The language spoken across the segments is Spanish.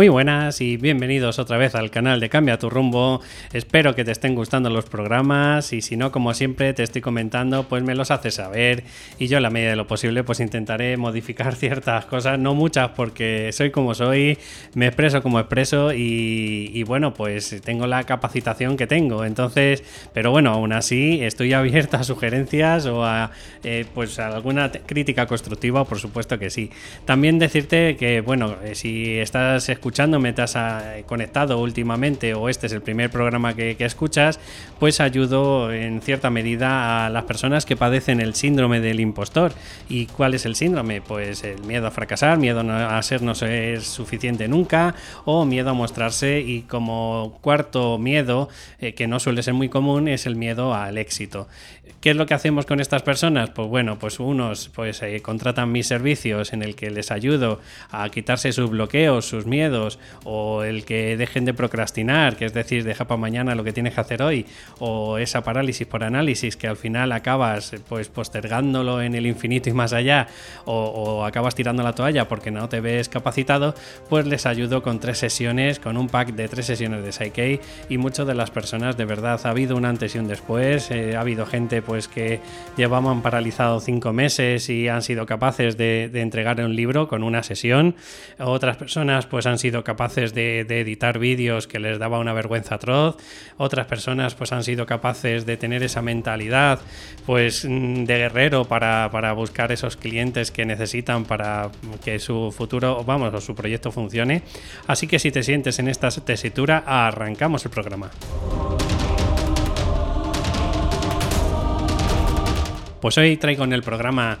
Muy buenas y bienvenidos otra vez al canal de Cambia tu rumbo. Espero que te estén gustando los programas y si no, como siempre te estoy comentando, pues me los haces saber y yo en la medida de lo posible pues intentaré modificar ciertas cosas, no muchas porque soy como soy, me expreso como expreso y, bueno, pues tengo la capacitación que tengo. Entonces, pero bueno, aún así estoy abierta a sugerencias o a eh, pues alguna crítica constructiva, por supuesto que sí. También decirte que bueno, eh, si estás escuchándome, te has eh, conectado últimamente o este es el primer programa que, escuchas, pues ayudo en cierta medida a las personas que padecen el síndrome del impostor. ¿Y cuál es el síndrome? Pues el miedo a fracasar, miedo a ser no ser suficiente nunca o miedo a mostrarse y como cuarto miedo, eh, que no suele ser muy común, es el miedo al éxito. ¿Qué es lo que hacemos con estas personas? Pues bueno, pues unos pues eh, contratan mis servicios en el que les ayudo a quitarse sus bloqueos, sus miedos, o el que dejen de procrastinar, que es decir, deja para mañana lo que tienes que hacer hoy, o esa parálisis por análisis que al final acabas pues postergándolo en el infinito y más allá, o, acabas tirando la toalla porque no te ves capacitado, pues les ayudo con tres sesiones, con un pack de tres sesiones de Psyche y muchas de las personas de verdad ha habido un antes y un después, eh, ha habido gente pues que llevaban paralizado cinco meses y han sido capaces de, entregar un libro con una sesión. Otras personas pues han sido capaces de, editar vídeos que les daba una vergüenza atroz. Otras personas pues han sido capaces de tener esa mentalidad pues mm, de guerrero para, para buscar esos clientes que necesitan para que su futuro, vamos, o su proyecto funcione. Así que si te sientes en esta tesitura, arrancamos el programa. Pues hoy traigo en el programa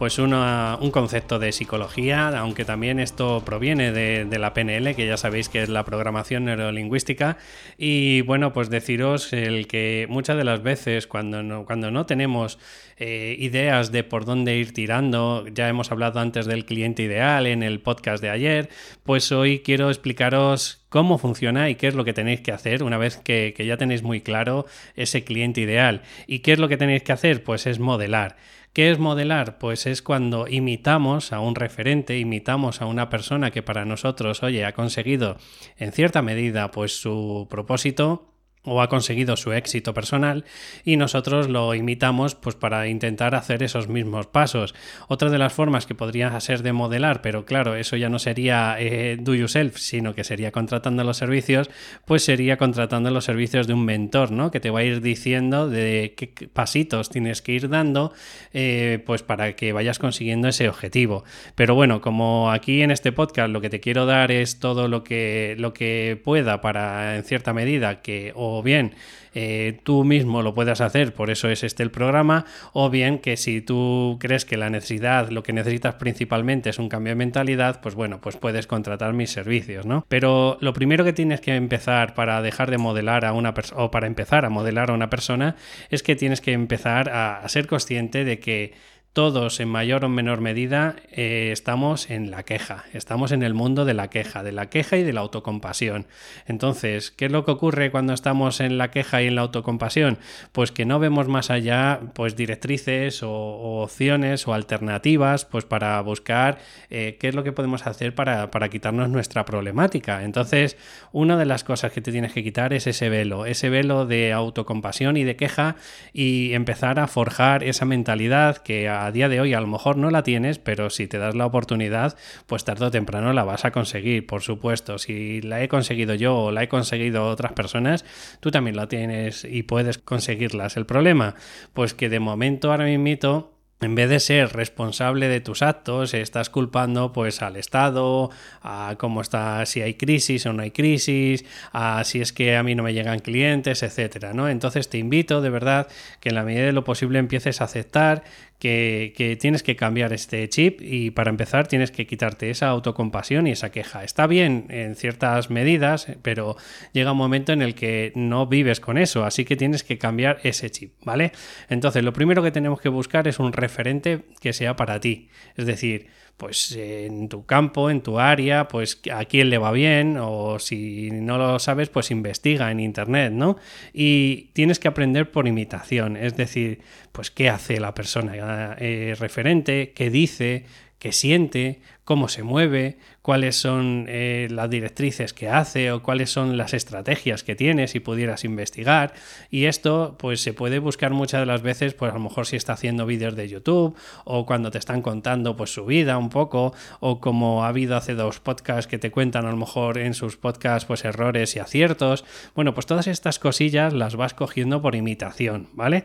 pues un concepto de psicología, aunque también esto proviene de, la PNL, que ya sabéis que es la programación neurolingüística. Y bueno, pues deciros el que muchas de las veces cuando no, cuando no tenemos eh, ideas de por dónde ir tirando, ya hemos hablado antes del cliente ideal en el podcast de ayer, pues hoy quiero explicaros cómo funciona y qué es lo que tenéis que hacer una vez que, que ya tenéis muy claro ese cliente ideal. ¿Y qué es lo que tenéis que hacer? Pues es modelar. ¿Qué es modelar? Pues es cuando imitamos a un referente, imitamos a una persona que para nosotros, oye, ha conseguido en cierta medida pues su propósito o ha conseguido su éxito personal y nosotros lo imitamos pues para intentar hacer esos mismos pasos. Otra de las formas que podría ser de modelar, pero claro, eso ya no sería eh, do yourself, sino que sería contratando los servicios, pues sería contratando los servicios de un mentor, ¿no? Que te va a ir diciendo de qué pasitos tienes que ir dando, eh, pues para que vayas consiguiendo ese objetivo. Pero bueno, como aquí en este podcast lo que te quiero dar es todo lo que, lo que pueda para en cierta medida que bien eh, tú mismo lo puedas hacer, por eso es este el programa, o bien que si tú crees que la necesidad, lo que necesitas principalmente es un cambio de mentalidad, pues bueno, pues puedes contratar mis servicios, ¿no? Pero lo primero que tienes que empezar para dejar de modelar a una persona, o para empezar a modelar a una persona, es que tienes que empezar a ser consciente de que todos en mayor o menor medida eh, estamos en la queja, estamos en el mundo de la queja, de la queja y de la autocompasión. Entonces, ¿qué es lo que ocurre cuando estamos en la queja y en la autocompasión? Pues que no vemos más allá pues directrices o, opciones o alternativas pues para buscar eh, qué es lo que podemos hacer para, para quitarnos nuestra problemática. Entonces, una de las cosas que te tienes que quitar es ese velo, ese velo de autocompasión y de queja y empezar a forjar esa mentalidad que día de hoy a lo mejor no la tienes, pero si te das la oportunidad, pues tarde o temprano la vas a conseguir, por supuesto. Si la he conseguido yo o la he conseguido otras personas, tú también la tienes y puedes conseguirlas. El problema, pues que de momento ahora mismo en vez de ser responsable de tus actos, estás culpando pues al Estado, a cómo está, si hay crisis o no hay crisis, a si es que a mí no me llegan clientes, etcétera, ¿no? Entonces te invito de verdad que en la medida de lo posible empieces a aceptar que, tienes que cambiar este chip y para empezar tienes que quitarte esa autocompasión y esa queja. Está bien en ciertas medidas, pero llega un momento en el que no vives con eso, así que tienes que cambiar ese chip, ¿vale? Entonces, lo primero que tenemos que buscar es un referente que sea para ti, es decir, pues en tu campo, en tu área, pues a quién le va bien o si no lo sabes, pues investiga en internet, ¿no? Y tienes que aprender por imitación, es decir, pues qué hace la persona eh, referente, qué dice, qué siente, cómo se mueve, cuáles son eh, las directrices que hace o cuáles son las estrategias que tiene si pudieras investigar. Y esto pues se puede buscar muchas de las veces, pues a lo mejor si está haciendo vídeos de YouTube o cuando te están contando pues su vida un poco o como ha habido hace dos podcasts que te cuentan a lo mejor en sus podcasts pues errores y aciertos. Bueno, pues todas estas cosillas las vas cogiendo por imitación, ¿vale?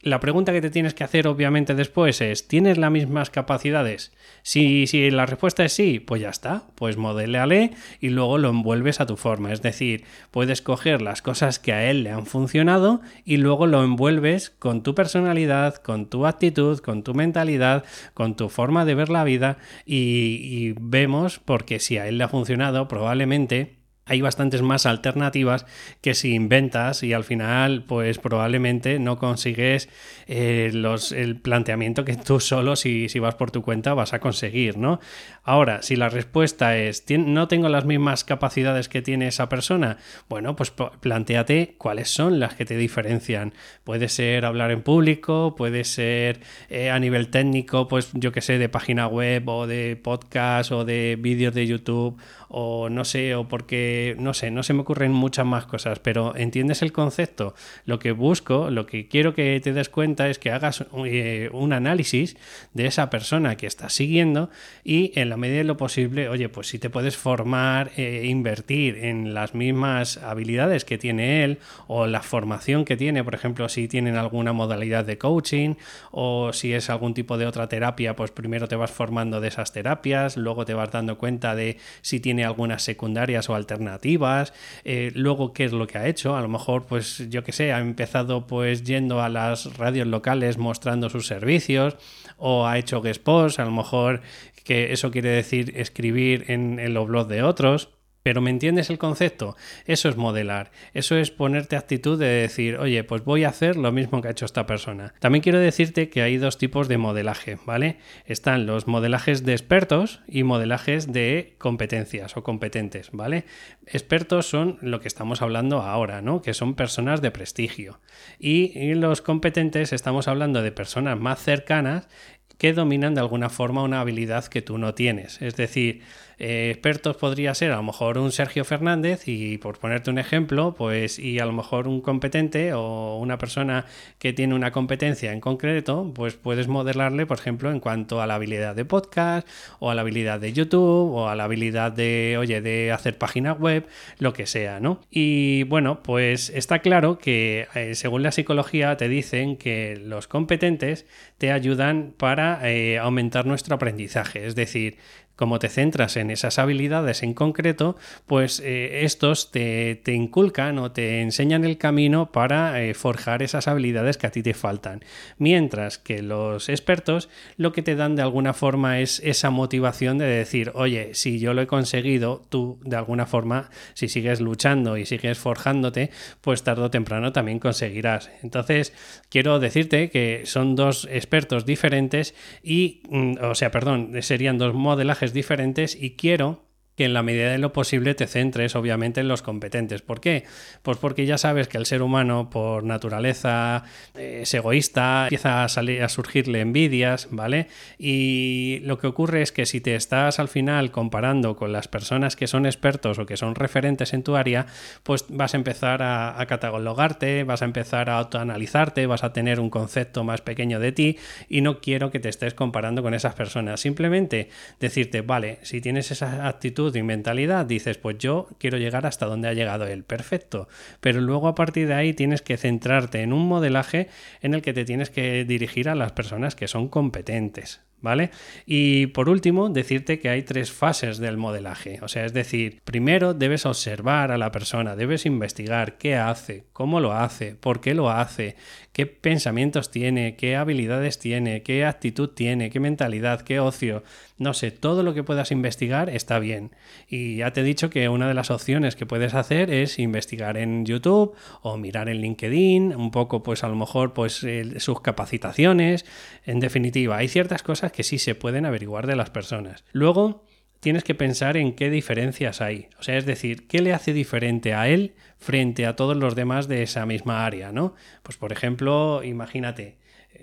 La pregunta que te tienes que hacer obviamente después es, ¿tienes las mismas capacidades? Si, si la respuesta es sí, pues ya está, pues modeleale y luego lo envuelves a tu forma. Es decir, puedes coger las cosas que a él le han funcionado y luego lo envuelves con tu personalidad, con tu actitud, con tu mentalidad, con tu forma de ver la vida y, y vemos porque si a él le ha funcionado, probablemente hay bastantes más alternativas que si inventas y al final pues probablemente no consigues eh, los, el planteamiento que tú solo si, si, vas por tu cuenta vas a conseguir, ¿no? Ahora, si la respuesta es no tengo las mismas capacidades que tiene esa persona, bueno, pues planteate cuáles son las que te diferencian. Puede ser hablar en público, puede ser eh, a nivel técnico, pues yo que sé, de página web o de podcast o de vídeos de YouTube o no sé, o porque, no sé, no se me ocurren muchas más cosas, pero ¿entiendes el concepto? Lo que busco, lo que quiero que te des cuenta es que hagas eh, un análisis de esa persona que estás siguiendo y en la medida de lo posible, oye, pues si te puedes formar, e invertir en las mismas habilidades que tiene él o la formación que tiene, por ejemplo, si tienen alguna modalidad de coaching o si es algún tipo de otra terapia, pues primero te vas formando de esas terapias, luego te vas dando cuenta de si tiene algunas secundarias o alternativas, eh, luego qué es lo que ha hecho, a lo mejor pues yo que sé, ha empezado pues yendo a las radios locales mostrando sus servicios o ha hecho guest posts, a lo mejor que eso quiere decir escribir en los blogs de otros. Pero ¿me entiendes el concepto? Eso es modelar, eso es ponerte actitud de decir, oye, pues voy a hacer lo mismo que ha hecho esta persona. También quiero decirte que hay dos tipos de modelaje, ¿vale? Están los modelajes de expertos y modelajes de competencias o competentes, ¿vale? Expertos son lo que estamos hablando ahora, ¿no? Que son personas de prestigio. Y, y los competentes estamos hablando de personas más cercanas que dominan de alguna forma una habilidad que tú no tienes. Es decir, eh, expertos podría ser a lo mejor un Sergio Fernández y por ponerte un ejemplo, pues y a lo mejor un competente o una persona que tiene una competencia en concreto, pues puedes modelarle, por ejemplo, en cuanto a la habilidad de podcast o a la habilidad de YouTube o a la habilidad de, oye, de hacer página web, lo que sea, ¿no? Y bueno, pues está claro que eh, según la psicología te dicen que los competentes te ayudan para eh, aumentar nuestro aprendizaje, es decir, como te centras en esas habilidades en concreto, pues eh, estos te, inculcan o te enseñan el camino para eh, forjar esas habilidades que a ti te faltan. Mientras que los expertos lo que te dan de alguna forma es esa motivación de decir, oye, si yo lo he conseguido, tú de alguna forma, si sigues luchando y sigues forjándote, pues tarde o temprano también conseguirás. Entonces, quiero decirte que son dos expertos diferentes y, mm, o sea, perdón, serían dos modelajes diferentes y quiero que en la medida de lo posible te centres obviamente en los competentes. ¿Por qué? Pues porque ya sabes que el ser humano por naturaleza eh, es egoísta, empieza a, salir, a surgirle envidias, ¿vale? Y lo que ocurre es que si te estás al final comparando con las personas que son expertos o que son referentes en tu área, pues vas a empezar a, a catalogarte, vas a empezar a autoanalizarte, vas a tener un concepto más pequeño de ti y no quiero que te estés comparando con esas personas. Simplemente decirte, vale, si tienes esa actitud y mentalidad, dices, pues yo quiero llegar hasta donde ha llegado él, perfecto. Pero luego a partir de ahí tienes que centrarte en un modelaje en el que te tienes que dirigir a las personas que son competentes. ¿Vale? Y por último, decirte que hay tres fases del modelaje. O sea, es decir, primero debes observar a la persona, debes investigar qué hace, cómo lo hace, por qué lo hace, qué pensamientos tiene, qué habilidades tiene, qué actitud tiene, qué mentalidad, qué ocio. No sé, todo lo que puedas investigar está bien. Y ya te he dicho que una de las opciones que puedes hacer es investigar en YouTube o mirar en LinkedIn, un poco pues a lo mejor pues sus capacitaciones. En definitiva, hay ciertas cosas que sí se pueden averiguar de las personas. Luego, tienes que pensar en qué diferencias hay. O sea, es decir, qué le hace diferente a él frente a todos los demás de esa misma área, ¿no? Pues por ejemplo, imagínate,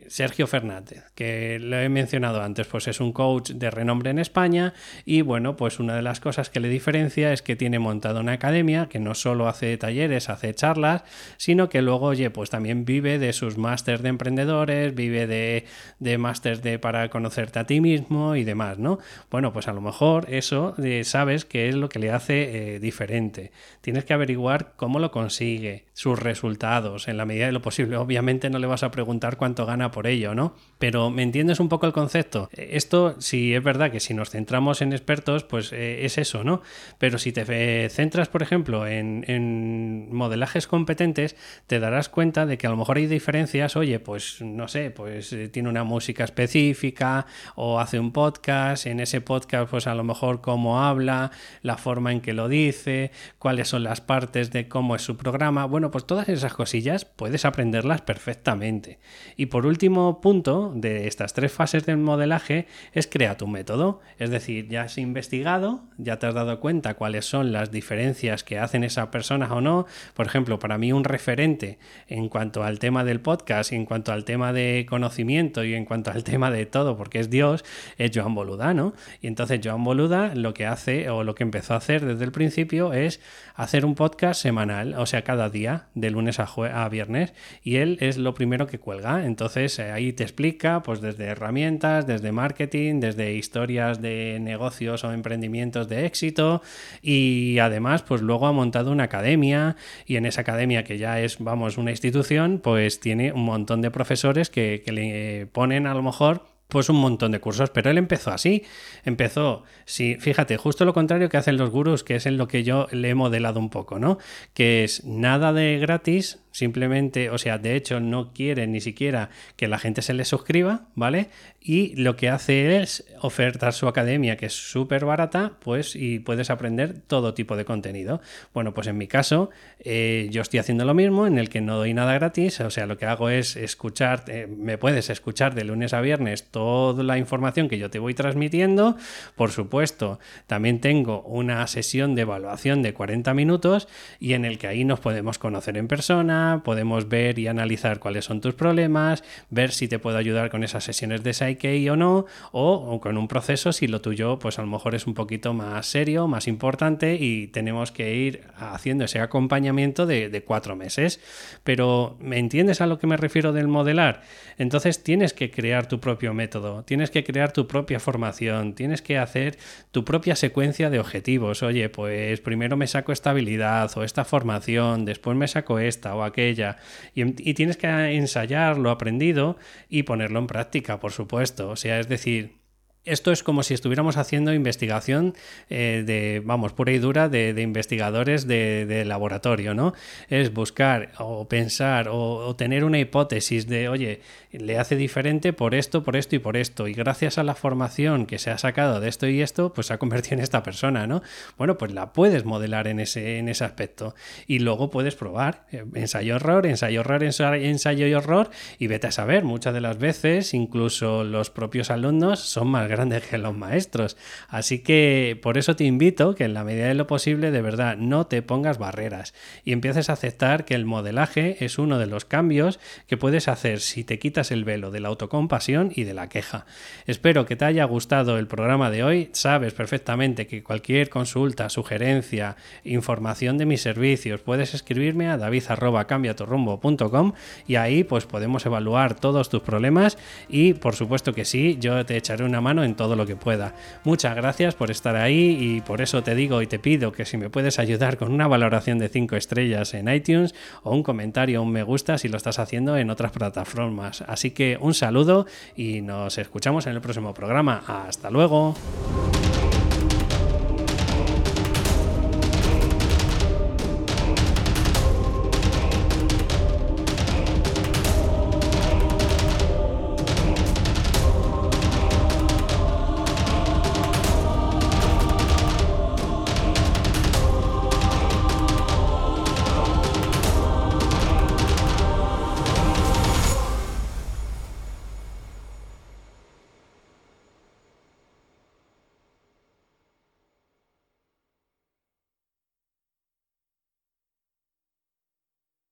Sergio Fernández, que lo he mencionado antes, pues es un coach de renombre en España y bueno, pues una de las cosas que le diferencia es que tiene montada una academia que no solo hace talleres, hace charlas, sino que luego, oye, pues también vive de sus másters de emprendedores, vive de, de de para conocerte a ti mismo y demás, ¿no? Bueno, pues a lo mejor eso eh, sabes que es lo que le hace eh, diferente. Tienes que averiguar cómo lo consigue, sus resultados, en la medida de lo posible. Obviamente no le vas a preguntar cuánto gana por ello, ¿no? Pero ¿me entiendes un poco el concepto? Esto, si es verdad que si nos centramos en expertos, pues eh, es eso, ¿no? Pero si te centras, por ejemplo, en, en, modelajes competentes, te darás cuenta de que a lo mejor hay diferencias, oye, pues no sé, pues eh, tiene una música específica o hace un podcast, en ese podcast pues a lo mejor cómo habla, la forma en que lo dice, cuáles son las partes de cómo es su programa, bueno, pues todas esas cosillas puedes aprenderlas perfectamente. Y por último, último punto de estas tres fases del modelaje es crea tu método. Es decir, ya has investigado, ya te has dado cuenta cuáles son las diferencias que hacen esa persona o no. Por ejemplo, para mí un referente en cuanto al tema del podcast, en cuanto al tema de conocimiento y en cuanto al tema de todo, porque es Dios, es Joan Boluda, ¿no? Y entonces Joan Boluda lo que hace o lo que empezó a hacer desde el principio es hacer un podcast semanal, o sea, cada día, de lunes a, a viernes, y él es lo primero que cuelga. Entonces, ahí te explica, pues desde herramientas, desde marketing, desde historias de negocios o emprendimientos de éxito y además, pues luego ha montado una academia y en esa academia que ya es, vamos, una institución, pues tiene un montón de profesores que, que le ponen a lo mejor pues un montón de cursos, pero él empezó así, empezó, sí, fíjate, justo lo contrario que hacen los gurús, que es en lo que yo le he modelado un poco, ¿no? Que es nada de gratis, simplemente, o sea, de hecho no quiere ni siquiera que la gente se le suscriba, ¿vale? Y lo que hace es ofertar su academia, que es súper barata, pues y puedes aprender todo tipo de contenido. Bueno, pues en mi caso, eh, yo estoy haciendo lo mismo, en el que no doy nada gratis, o sea, lo que hago es escuchar, eh, me puedes escuchar de lunes a viernes toda la información que yo te voy transmitiendo. Por supuesto, también tengo una sesión de evaluación de 40 minutos y en el que ahí nos podemos conocer en persona podemos ver y analizar cuáles son tus problemas, ver si te puedo ayudar con esas sesiones de Psyche o no, o, con un proceso si lo tuyo pues a lo mejor es un poquito más serio, más importante y tenemos que ir haciendo ese acompañamiento de, de cuatro meses. Pero ¿me entiendes a lo que me refiero del modelar? Entonces tienes que crear tu propio método, tienes que crear tu propia formación, tienes que hacer tu propia secuencia de objetivos. Oye, pues primero me saco esta habilidad o esta formación, después me saco esta o ella Y, tienes que ensayar lo aprendido y ponerlo en práctica, por supuesto. O sea, es decir, esto es como si estuviéramos haciendo investigación eh, de, vamos, pura y dura de, investigadores de, laboratorio, ¿no? Es buscar o pensar o, tener una hipótesis de, oye, le hace diferente por esto, por esto y por esto. Y gracias a la formación que se ha sacado de esto y esto, pues se ha convertido en esta persona, ¿no? Bueno, pues la puedes modelar en ese, en ese aspecto. Y luego puedes probar eh, ensayo-error, ensayo-error, ensayo y error y vete a saber, muchas de las veces incluso los propios alumnos son más grandes que los maestros. Así que por eso te invito que en la medida de lo posible, de verdad, no te pongas barreras y empieces a aceptar que el modelaje es uno de los cambios que puedes hacer si te quitas el velo de la autocompasión y de la queja. Espero que te haya gustado el programa de hoy. Sabes perfectamente que cualquier consulta, sugerencia, información de mis servicios, puedes escribirme a david.cambiatorrumbo.com y ahí pues podemos evaluar todos tus problemas y por supuesto que sí, yo te echaré una mano en todo lo que pueda. Muchas gracias por estar ahí y por eso te digo y te pido que si me puedes ayudar con una valoración de 5 estrellas en iTunes o un comentario, un me gusta si lo estás haciendo en otras plataformas. Así que un saludo y nos escuchamos en el próximo programa. Hasta luego.